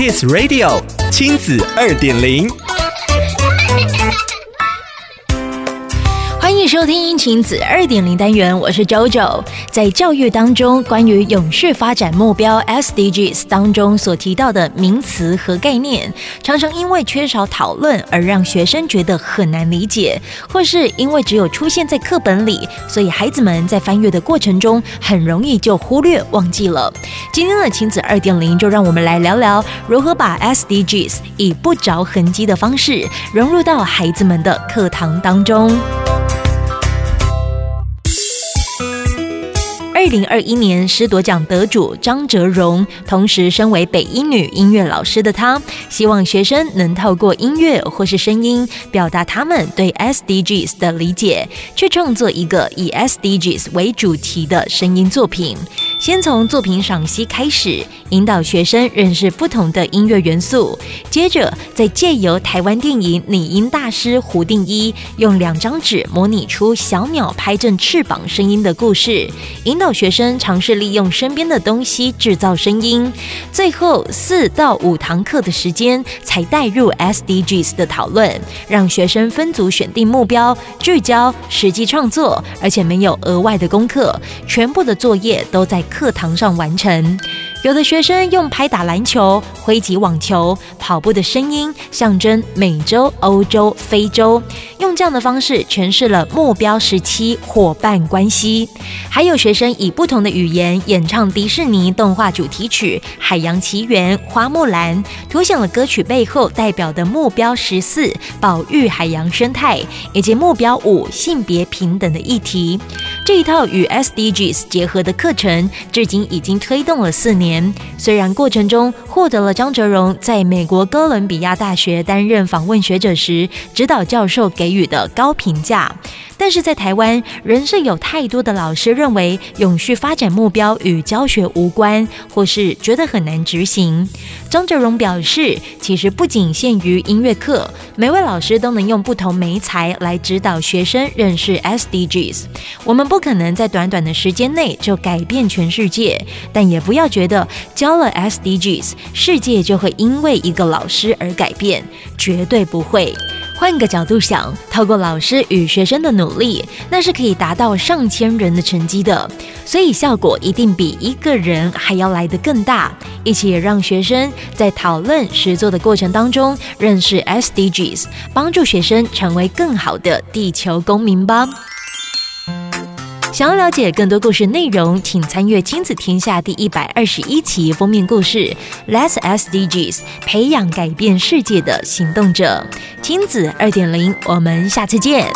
Kiss Radio 亲子二点零。收听亲子二点零单元，我是 JoJo。在教育当中，关于永续发展目标 SDGs 当中所提到的名词和概念，常常因为缺少讨论而让学生觉得很难理解，或是因为只有出现在课本里，所以孩子们在翻阅的过程中很容易就忽略忘记了。今天的亲子二点零，就让我们来聊聊如何把 SDGs 以不着痕迹的方式融入到孩子们的课堂当中。二零二一年师铎奖得主张哲荣，同时身为北一女音乐老师的他，希望学生能透过音乐或是声音，表达他们对 SDGs 的理解，去创作一个以 SDGs 为主题的声音作品。先从作品赏析开始，引导学生认识不同的音乐元素，接着再借由台湾电影拟音大师胡定一，用两张纸模拟出小鸟拍振翅膀声音的故事，引导学生尝试利用身边的东西制造声音。最后四到五堂课的时间才带入 SDGs 的讨论，让学生分组选定目标，聚焦实际创作，而且没有额外的功课，全部的作业都在课堂上完成。有的学生用拍打篮球、挥击网球、跑步的声音，象征美洲、欧洲、非洲，用这样的方式诠释了目标时期伙伴关系。还有学生以不同的语言演唱迪士尼动画主题曲《海洋奇缘》《花木兰》，凸显了歌曲背后代表的目标十四保育海洋生态，以及目标五性别平等的议题。这一套与 SDGs 结合的课程，至今已经推动了四年。虽然过程中获得了张哲荣在美国哥伦比亚大学担任访问学者时，指导教授给予的高评价。但是在台湾，仍是有太多的老师认为永续发展目标与教学无关，或是觉得很难执行。张哲荣表示，其实不仅限于音乐课，每位老师都能用不同媒材来指导学生认识 SDGs。我们不可能在短短的时间内就改变全世界，但也不要觉得教了 SDGs，世界就会因为一个老师而改变，绝对不会。换个角度想，透过老师与学生的努力，那是可以达到上千人的成绩的，所以效果一定比一个人还要来得更大。一起让学生在讨论实作的过程当中认识 SDGs，帮助学生成为更好的地球公民吧。想要了解更多故事内容，请参阅《亲子天下》第一百二十一期封面故事 Less SDGs”，培养改变世界的行动者。亲子二点零，我们下次见。